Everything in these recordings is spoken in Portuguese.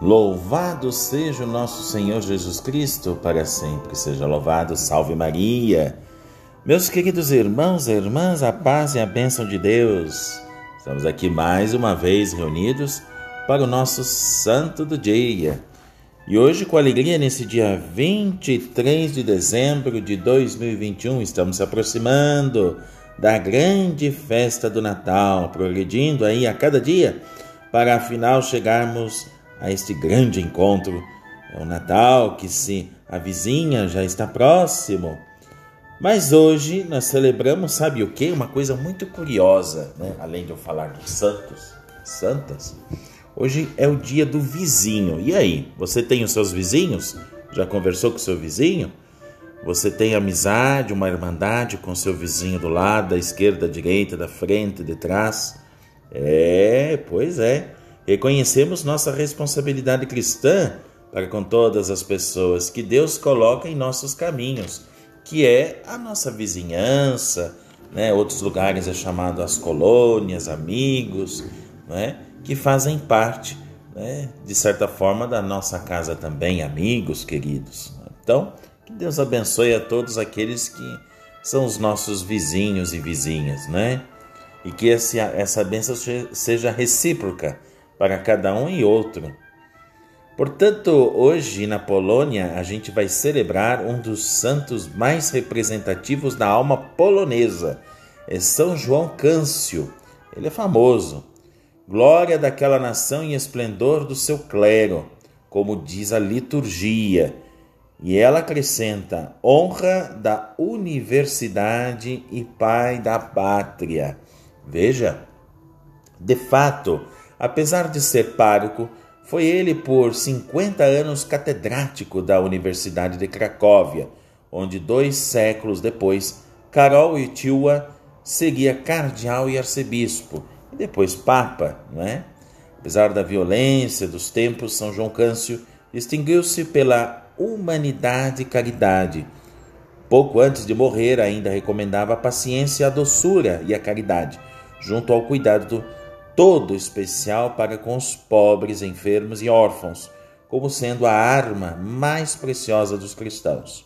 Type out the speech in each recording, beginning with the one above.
Louvado seja o nosso Senhor Jesus Cristo, para sempre seja louvado. Salve Maria. Meus queridos irmãos e irmãs, a paz e a bênção de Deus. Estamos aqui mais uma vez reunidos para o nosso santo do dia. E hoje, com alegria, nesse dia 23 de dezembro de 2021, estamos se aproximando da grande festa do Natal, progredindo aí a cada dia para afinal chegarmos a este grande encontro. É o Natal que se avizinha, já está próximo. Mas hoje nós celebramos, sabe o que? Uma coisa muito curiosa, né? além de eu falar dos santos, santas. Hoje é o dia do vizinho. E aí, você tem os seus vizinhos? Já conversou com o seu vizinho? Você tem amizade, uma irmandade com seu vizinho do lado, da esquerda, da direita, da frente, de trás? É, pois é. Reconhecemos nossa responsabilidade cristã para com todas as pessoas que Deus coloca em nossos caminhos, que é a nossa vizinhança, né? outros lugares é chamado as colônias, amigos, né? que fazem parte, né? de certa forma, da nossa casa também, amigos queridos. Então, que Deus abençoe a todos aqueles que são os nossos vizinhos e vizinhas, né? E que esse, essa bênção seja recíproca para cada um e outro. Portanto, hoje na Polônia a gente vai celebrar um dos santos mais representativos da alma polonesa, é São João Câncio. Ele é famoso. Glória daquela nação e esplendor do seu clero, como diz a liturgia. E ela acrescenta: honra da universidade e pai da pátria. Veja, de fato, Apesar de ser pároco, foi ele por 50 anos catedrático da Universidade de Cracóvia, onde dois séculos depois, Karol Wojtyła seguia cardeal e arcebispo, e depois papa, não é? Apesar da violência dos tempos, São João Câncio distinguiu-se pela humanidade e caridade. Pouco antes de morrer, ainda recomendava a paciência, a doçura e a caridade, junto ao cuidado do todo especial para com os pobres, enfermos e órfãos, como sendo a arma mais preciosa dos cristãos.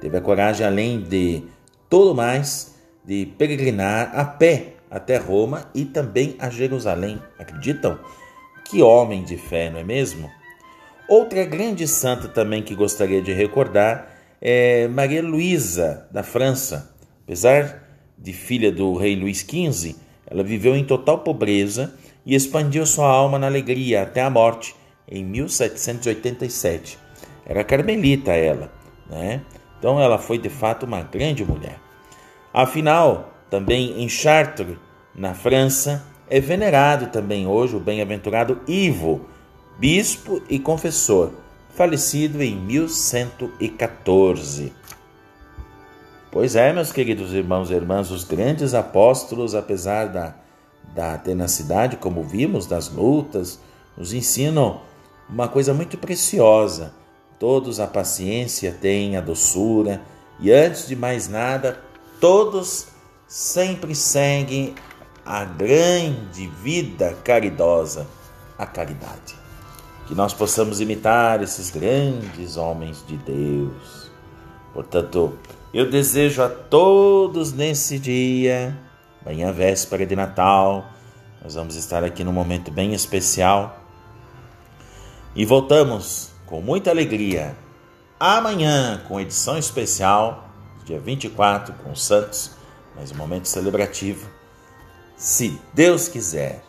Teve a coragem, além de todo mais, de peregrinar a pé até Roma e também a Jerusalém. Acreditam? Que homem de fé, não é mesmo? Outra grande santa também que gostaria de recordar é Maria Luísa, da França. Apesar de filha do rei Luís XV, ela viveu em total pobreza e expandiu sua alma na alegria até a morte em 1787. Era carmelita ela, né? Então ela foi de fato uma grande mulher. Afinal, também em Chartres, na França, é venerado também hoje o bem-aventurado Ivo, bispo e confessor, falecido em 1114. Pois é, meus queridos irmãos e irmãs, os grandes apóstolos, apesar da, da tenacidade, como vimos, das lutas, nos ensinam uma coisa muito preciosa. Todos a paciência têm, a doçura, e antes de mais nada, todos sempre seguem a grande vida caridosa, a caridade. Que nós possamos imitar esses grandes homens de Deus. Portanto, eu desejo a todos nesse dia, amanhã véspera de Natal, nós vamos estar aqui num momento bem especial. E voltamos com muita alegria amanhã com edição especial, dia 24, com os Santos, mais um momento celebrativo. Se Deus quiser.